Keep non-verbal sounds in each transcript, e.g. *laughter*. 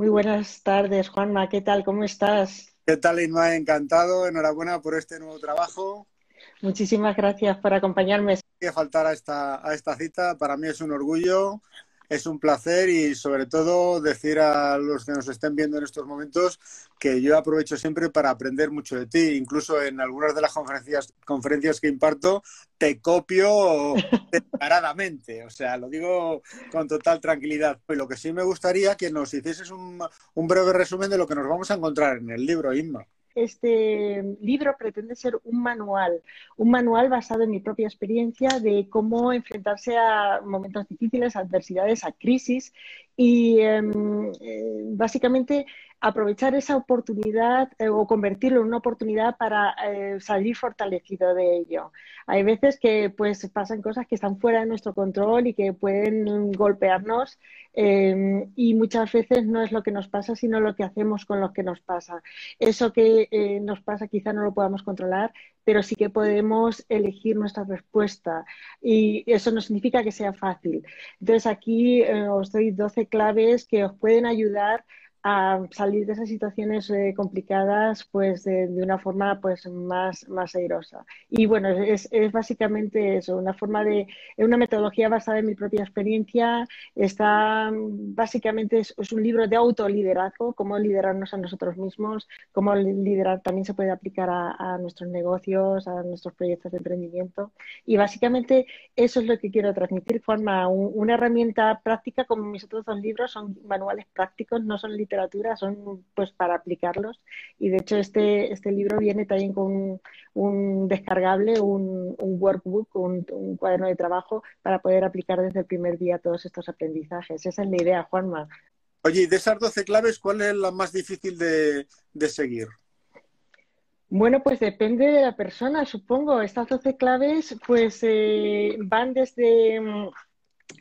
Muy buenas tardes, Juanma. ¿Qué tal? ¿Cómo estás? ¿Qué tal, Inma? Encantado. Enhorabuena por este nuevo trabajo. Muchísimas gracias por acompañarme. Que faltar a esta, a esta cita. Para mí es un orgullo es un placer y sobre todo decir a los que nos estén viendo en estos momentos que yo aprovecho siempre para aprender mucho de ti. Incluso en algunas de las conferencias, conferencias que imparto te copio *laughs* descaradamente. O sea, lo digo con total tranquilidad. Y lo que sí me gustaría que nos hicieses un, un breve resumen de lo que nos vamos a encontrar en el libro, Inma este libro pretende ser un manual, un manual basado en mi propia experiencia de cómo enfrentarse a momentos difíciles, adversidades, a crisis y em, eh, básicamente aprovechar esa oportunidad eh, o convertirlo en una oportunidad para eh, salir fortalecido de ello. Hay veces que pues pasan cosas que están fuera de nuestro control y que pueden golpearnos em, y muchas veces no es lo que nos pasa, sino lo que hacemos con lo que nos pasa. Eso que nos pasa quizá no lo podamos controlar, pero sí que podemos elegir nuestra respuesta y eso no significa que sea fácil. Entonces aquí os doy 12 claves que os pueden ayudar a salir de esas situaciones eh, complicadas pues de, una forma pues más, más airosa. Y bueno, es, es, básicamente eso, una forma de, una metodología basada en mi propia experiencia. Está básicamente es, un libro de autoliderazgo, cómo liderarnos a nosotros mismos, cómo liderar también se puede aplicar a, a nuestros negocios, a nuestros proyectos de emprendimiento. Y básicamente eso es lo que quiero transmitir, forma una herramienta práctica como mis otros dos libros, son manuales prácticos, no son literatura son pues para aplicarlos y de hecho este, este libro viene también con un, descargable, un, workbook, un, cuaderno de trabajo para poder aplicar desde el primer día todos estos aprendizajes. Esa es la idea, Juanma. Oye, y de esas 12 claves, ¿cuál es la más difícil de, seguir? Bueno, pues depende de la persona, supongo. Estas 12 claves pues eh, van desde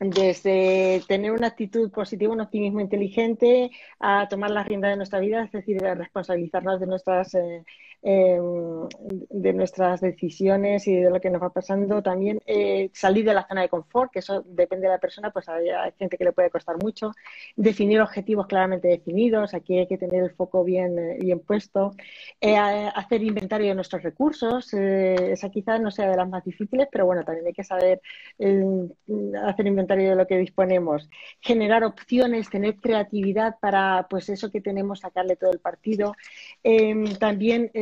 desde tener una actitud positiva, un optimismo inteligente, a tomar la rienda de nuestra vida, es decir, a responsabilizarnos de nuestras eh, Em, de nuestras decisiones y de lo que nos va pasando. También eh, salir de la zona de confort, que eso depende de la persona, pues hay, gente que le puede costar mucho. Definir objetivos claramente definidos, aquí hay que tener el foco bien, eh, bien puesto. Eh, hacer inventario de nuestros recursos, esa quizás no sea de las más difíciles, pero bueno, también hay que saber hacer inventario de lo que disponemos. Generar opciones, tener creatividad para pues eso que tenemos, sacarle todo el partido. Em, también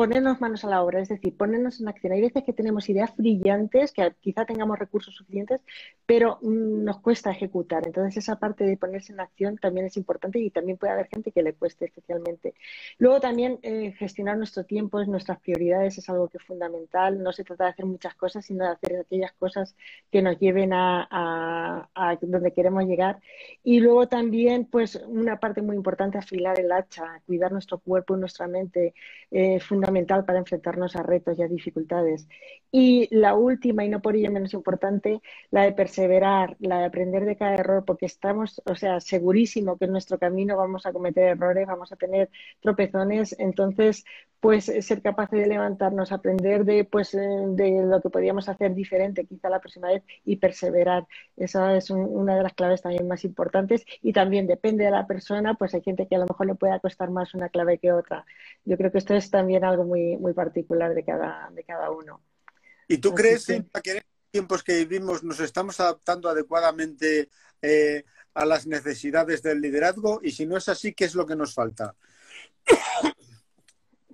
ponernos manos a la obra, es decir, ponernos en acción. Hay veces que tenemos ideas brillantes, que quizá tengamos recursos suficientes, pero nos cuesta ejecutar. Entonces, esa parte de ponerse en acción también es importante y también puede haber gente que le cueste especialmente. Luego también eh, gestionar nuestro tiempo, nuestras prioridades es algo que es fundamental. No se trata de hacer muchas cosas, sino de hacer aquellas cosas que nos lleven a, donde queremos llegar. Y luego también, pues, una parte muy importante, afilar el hacha, cuidar nuestro cuerpo y nuestra mente, eh, fundamental para enfrentarnos a retos y a dificultades. Y la última, y no por ello menos importante, la de perseverar, la de aprender de cada error, porque estamos, o sea, segurísimo que en nuestro camino vamos a cometer errores, vamos a tener tropezones, entonces, pues ser capaces de levantarnos, aprender de, pues, eh, de lo que podíamos hacer diferente quizá la próxima vez y perseverar. Esa es una de las claves también más importantes y también depende de la persona, pues hay gente que a lo mejor le pueda costar más una clave que otra. Yo creo que esto es también algo muy, muy particular de cada, de cada uno. ¿Y tú crees que... tiempos que vivimos nos estamos adaptando adecuadamente eh, a las necesidades del liderazgo? Y si no es así, ¿qué es lo que nos falta?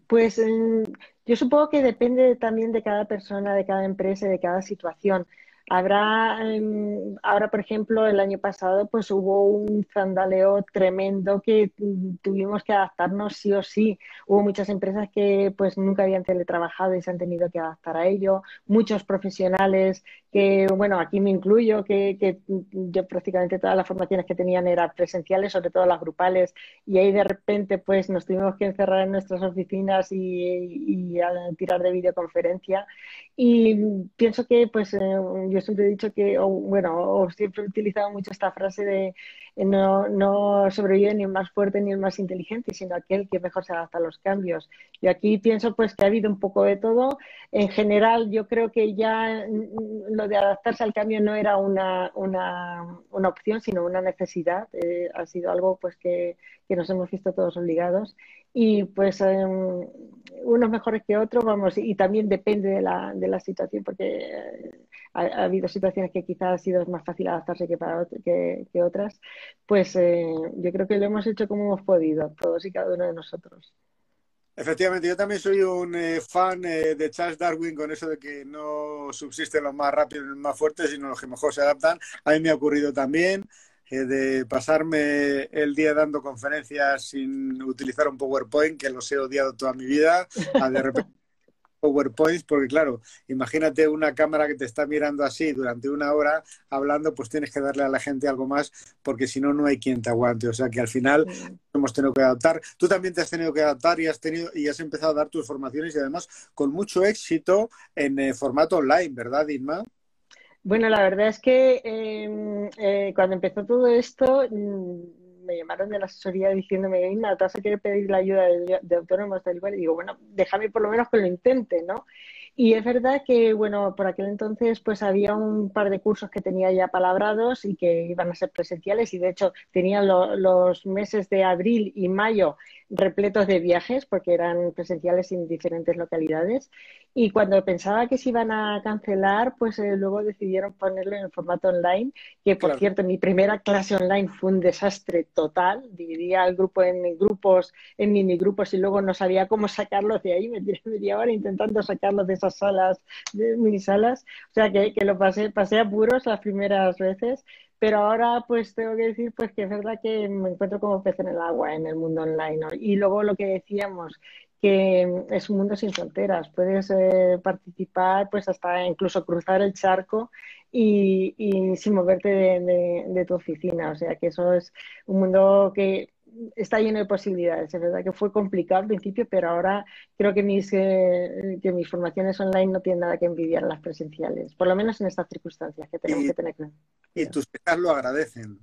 Pues mm, yo supongo que depende también de cada persona, de cada empresa, de cada situación. Habrá, em, ahora por ejemplo, el año pasado pues hubo un zandaleo tremendo que tuvimos que adaptarnos sí o sí. Hubo muchas empresas que pues nunca habían teletrabajado y se han tenido que adaptar a ello. Muchos profesionales que, bueno, aquí me incluyo, que, que yo prácticamente todas las formaciones que tenían eran presenciales, sobre todo las grupales, y ahí de repente pues nos tuvimos que encerrar en nuestras oficinas y, y a tirar de videoconferencia. Y pienso que pues eh, yo siempre he dicho que, o, bueno, o siempre he utilizado mucho esta frase de no, no sobrevive ni el más fuerte ni el más inteligente, sino aquel que mejor se adapta a los cambios. Y aquí pienso pues que ha habido un poco de todo. En general, yo creo que ya lo de adaptarse al cambio no era una, una, una opción, sino una necesidad. Eh, ha sido algo pues que, que, nos hemos visto todos obligados. Y pues um, unos mejores que otros, vamos, y también depende de la, de la situación, porque eh, ha, ha, habido situaciones que quizás ha sido más fácil adaptarse que, para, que, que otras pues eh, yo creo que lo hemos hecho como hemos podido, todos y cada uno de nosotros. Efectivamente, yo también soy un eh, fan eh, de Charles Darwin con eso de que no subsisten los más rápidos y los más fuertes, sino los que mejor se adaptan. A mí me ha ocurrido también eh, de pasarme el día dando conferencias sin utilizar un PowerPoint, que los he odiado toda mi vida, a de repente PowerPoints, porque claro, imagínate una cámara que te está mirando así durante una hora hablando, pues tienes que darle a la gente algo más, porque si no, no hay quien te aguante. O sea que al final hemos tenido que adaptar. Tú también te has tenido que adaptar y has tenido y has empezado a dar tus formaciones y además con mucho éxito en eh, formato online, ¿verdad, Inma? Bueno, la verdad es que eh, eh, cuando empezó todo esto mm, me llamaron de la asesoría diciéndome, Inma, te vas a querer pedir la ayuda de, de autónomos tal y digo, bueno, déjame por lo menos que lo intente, ¿no? Y es verdad que, bueno, por aquel entonces pues había un par de cursos que tenía ya palabrados y que iban a ser presenciales y de hecho tenían lo, los meses de abril y mayo repletos de viajes porque eran presenciales en diferentes localidades. Y cuando pensaba que se iban a cancelar pues eh, luego decidieron ponerlo en formato online que por claro. cierto mi primera clase online fue un desastre total. Dividía el grupo en grupos en mini grupos y luego no sabía cómo sacarlos de ahí. Me tiré media hora intentando sacarlos de esas salas de mini salas o sea que, que lo pasé pasé apuros las primeras veces pero ahora pues tengo que decir pues que es verdad que me encuentro como pez en el agua en el mundo online y luego lo que decíamos que es un mundo sin fronteras. Puedes eh, participar pues hasta incluso cruzar el charco y, y sin moverte de, de, de, tu oficina. O sea que eso es un mundo que está lleno de posibilidades. Es verdad que fue complicado al principio, pero ahora creo que mis, eh, que mis formaciones online no tienen nada que envidiar a las presenciales, por lo menos en estas circunstancias que tenemos y, que tener. Y tus hijas lo agradecen.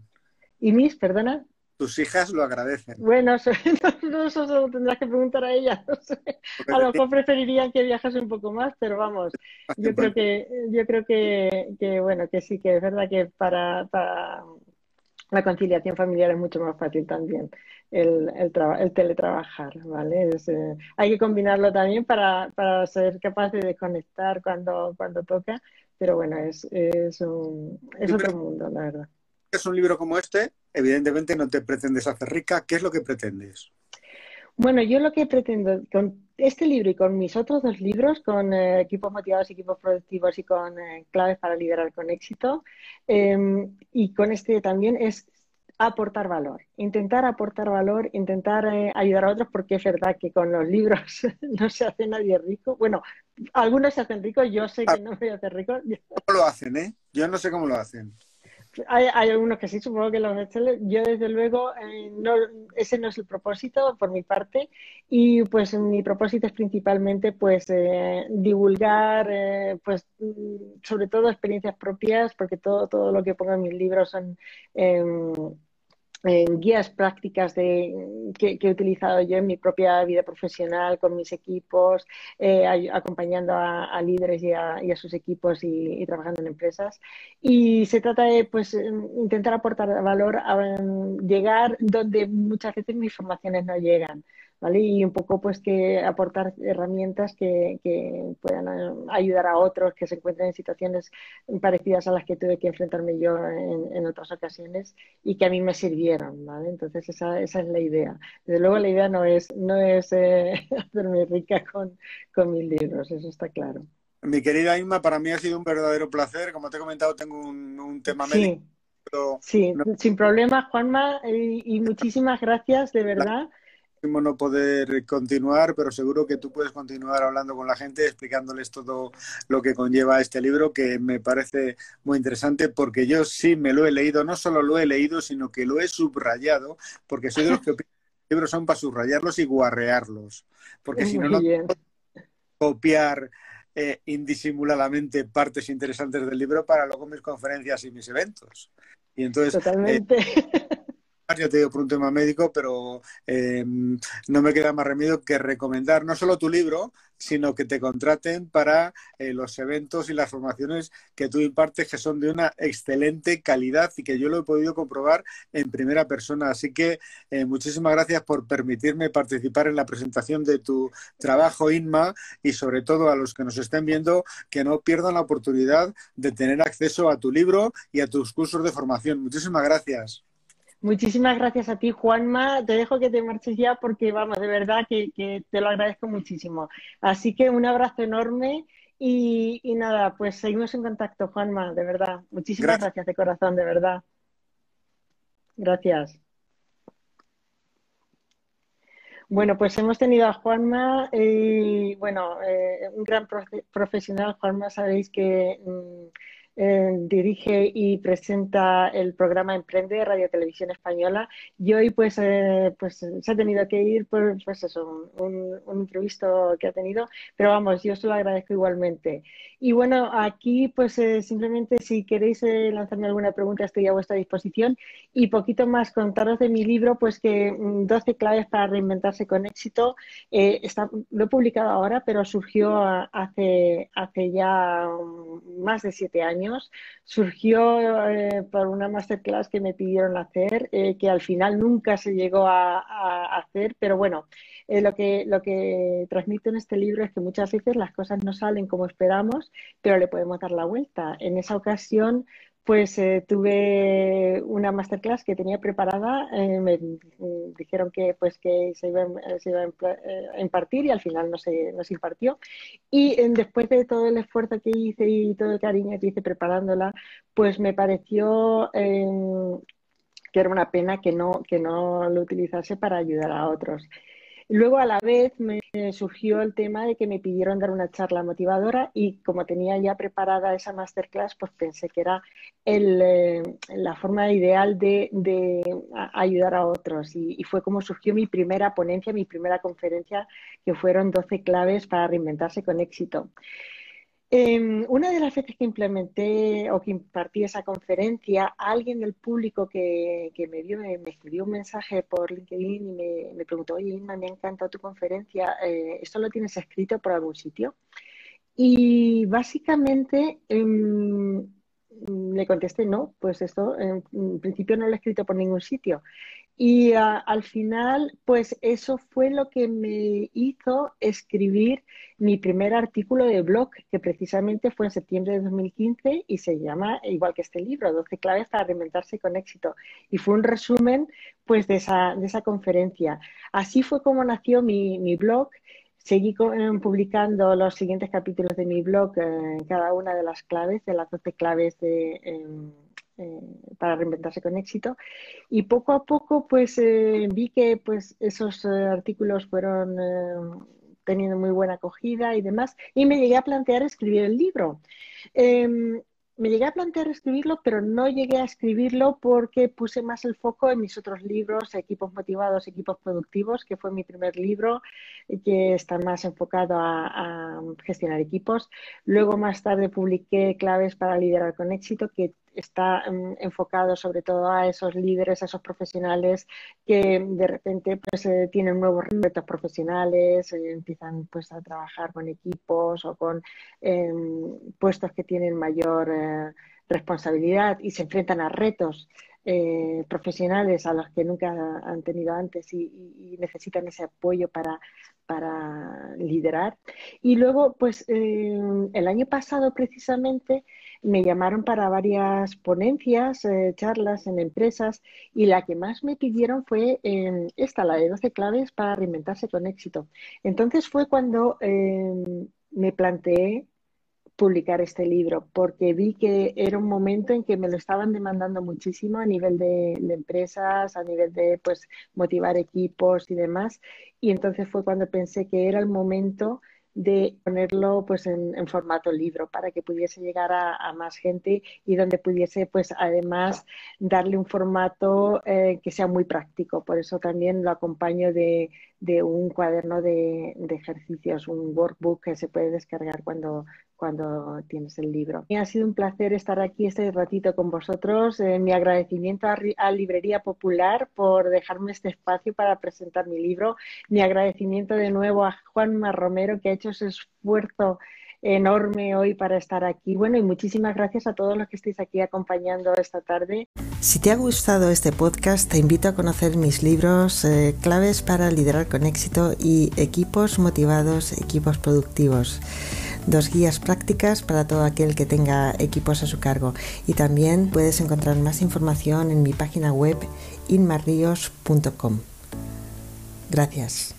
¿Y mis, perdona? Tus hijas lo agradecen. Bueno, *laughs* eso, no, eso lo tendrás que preguntar a ellas. No sé. A lo mejor preferirían que viajase un poco más, pero vamos, *laughs* yo creo que, yo creo que, que bueno, que sí, que es verdad que para, para la conciliación familiar es mucho más fácil también el, el, el teletrabajar, ¿vale? Es, eh, hay que combinarlo también para, para, ser capaz de desconectar cuando, cuando toca, pero bueno, es, es, un, es otro mundo, la verdad. Es un libro como este, evidentemente no te pretendes hacer rica, ¿qué es lo que pretendes? Bueno, yo lo que pretendo con este libro y con mis otros dos libros, con eh, equipos motivados, equipos productivos y con eh, claves para liderar con éxito, eh, y con este también es aportar valor, intentar aportar valor, intentar eh, ayudar a otros, porque es verdad que con los libros *laughs* no se hace nadie rico. Bueno, algunos se hacen ricos, yo sé que no me voy a hacer rico. ¿Cómo lo hacen, eh? Yo no sé cómo lo hacen. Hay, hay, algunos que sí, supongo que los bestsellers. Yo, desde luego, eh, ese no es el propósito por mi parte. Y pues mi propósito es principalmente pues eh, divulgar, eh, pues sobre todo experiencias propias, porque todo, todo lo que pongo en mis libros son em, en guías prácticas de, que, he utilizado yo en mi propia vida profesional con mis equipos, eh, acompañando a, líderes y a, sus equipos y, trabajando en empresas. Y se trata de pues, intentar aportar valor a um, llegar donde muchas veces mis formaciones no llegan. ¿Vale? Y un poco pues que aportar herramientas que, puedan eh, ayudar a otros que se encuentren en situaciones parecidas a las que tuve que enfrentarme yo en, otras ocasiones y que a mí me sirvieron, ¿vale? Entonces esa, esa es la idea. Desde luego la idea no es, no es eh, *laughs* hacerme rica con, con mis libros, eso está claro. Mi querida Inma, para mí ha sido un verdadero placer. Como te he comentado, tengo un, tema médico. Sí, sin problema, Juanma, y, muchísimas gracias, de verdad. No poder continuar, pero seguro que tú puedes continuar hablando con la gente, explicándoles todo lo que conlleva este libro, que me parece muy interesante, porque yo sí me lo he leído, no solo lo he leído, sino que lo he subrayado, porque soy de los *laughs* que opinan que los libros son para subrayarlos y guarrearlos, porque si no, no copiar eh, indisimuladamente partes interesantes del libro para luego mis conferencias y mis eventos. Y entonces, Totalmente. Eh, *laughs* ya te digo por un tema médico, pero eh, no me queda más remedio que recomendar no solo tu libro, sino que te contraten para eh, los eventos y las formaciones que tú impartes, que son de una excelente calidad y que yo lo he podido comprobar en primera persona. Así que eh, muchísimas gracias por permitirme participar en la presentación de tu trabajo, Inma, y sobre todo a los que nos estén viendo, que no pierdan la oportunidad de tener acceso a tu libro y a tus cursos de formación. Muchísimas gracias. Muchísimas gracias a ti, Juanma. Te dejo que te marches ya porque, vamos, de verdad que, te lo agradezco muchísimo. Así que un abrazo enorme y, nada, pues seguimos en contacto, Juanma, de verdad. Muchísimas gracias, de corazón, de verdad. Gracias. Bueno, pues hemos tenido a Juanma, y bueno, eh, un gran profesional. Juanma, sabéis que mm, eh, dirige y presenta el programa Emprende de Radio Televisión Española y hoy pues, eh, pues se ha tenido que ir por pues eso, un, un, imprevisto que ha tenido, pero vamos, yo se lo agradezco igualmente. Y bueno, aquí pues eh, simplemente si queréis lanzarme alguna pregunta estoy a vuestra disposición y poquito más contaros de mi libro, pues que 12 mm, claves para reinventarse con éxito. Está, lo he publicado ahora, pero surgió hace, hace ya mm, más de siete años Surgió eh, por una masterclass que me pidieron hacer, eh, que al final nunca se llegó a, hacer, pero bueno, eh, lo, que, lo que transmito en este libro es que muchas veces las cosas no salen como esperamos, pero le podemos dar la vuelta. En esa ocasión pues eh, tuve una masterclass que tenía preparada, eh, me dijeron que pues que se iba, se iba eh, a impartir y al final no se, no se impartió. Y después de todo el esfuerzo que hice y todo el cariño que hice preparándola, pues me pareció em, que era una pena que no, que no lo utilizase para ayudar a otros. Luego, a la vez, me surgió el tema de que me pidieron dar una charla motivadora y como tenía ya preparada esa masterclass, pues pensé que era eh, la forma ideal de, ayudar a otros. Y, y, fue como surgió mi primera ponencia, mi primera conferencia, que fueron 12 claves para reinventarse con éxito. Em, una de las veces que implementé o que impartí esa conferencia, alguien del público que, me vio me, escribió un mensaje por LinkedIn y me, preguntó, oye, Inma, me ha encantado tu conferencia, eh, ¿esto lo tienes escrito por algún sitio? Y básicamente em, le contesté, no, pues esto en, principio no lo he escrito por ningún sitio. Y ah, al final, pues eso fue lo que me hizo escribir mi primer artículo de blog, que precisamente fue en septiembre de 2015 y se llama, igual que este libro, 12 claves para reinventarse con éxito. Y fue un resumen pues de esa, de esa conferencia. Así fue como nació mi, mi blog Seguí eh, publicando los siguientes capítulos de mi blog, eh, cada una de las claves, de las 12 claves de, em, eh, para reinventarse con éxito. Y poco a poco, pues vi que pues, esos artículos fueron teniendo muy buena acogida y demás, y me llegué a plantear escribir el libro. Em, me llegué a plantear escribirlo, pero no llegué a escribirlo porque puse más el foco en mis otros libros, Equipos Motivados, Equipos Productivos, que fue mi primer libro, que está más enfocado a, a gestionar equipos. Luego, más tarde, publiqué Claves para liderar con éxito, que está mm, enfocado sobre todo a esos líderes, a esos profesionales que de repente pues eh, tienen nuevos retos profesionales, eh, empiezan pues a trabajar con equipos o con em, puestos que tienen mayor eh, responsabilidad y se enfrentan a retos eh, profesionales a los que nunca han tenido antes y, necesitan ese apoyo para, para liderar. Y luego, pues eh, el año pasado precisamente me llamaron para varias ponencias, eh, charlas en empresas y la que más me pidieron fue esta, la de 12 claves para reinventarse con éxito. Entonces fue cuando me planteé publicar este libro porque vi que era un momento en que me lo estaban demandando muchísimo a nivel de, empresas, a nivel de pues motivar equipos y demás. Y entonces fue cuando pensé que era el momento de ponerlo pues en, formato libro para que pudiese llegar a, más gente y donde pudiese pues además darle un formato eh, que sea muy práctico. Por eso también lo acompaño de, un cuaderno de, de, ejercicios, un workbook que se puede descargar cuando, cuando tienes el libro. ha sido un placer estar aquí este ratito con vosotros. Eh, mi agradecimiento a, Librería Popular por dejarme este espacio para presentar mi libro. Mi agradecimiento de nuevo a Juanma Romero que ha hecho ese esfuerzo enorme hoy para estar aquí. Bueno, y muchísimas gracias a todos los que estéis aquí acompañando esta tarde. Si te ha gustado este podcast, te invito a conocer mis libros eh, Claves para liderar con éxito y Equipos motivados, equipos productivos dos guías prácticas para todo aquel que tenga equipos a su cargo. Y también puedes encontrar más información en mi página web inmarrios.com. Gracias.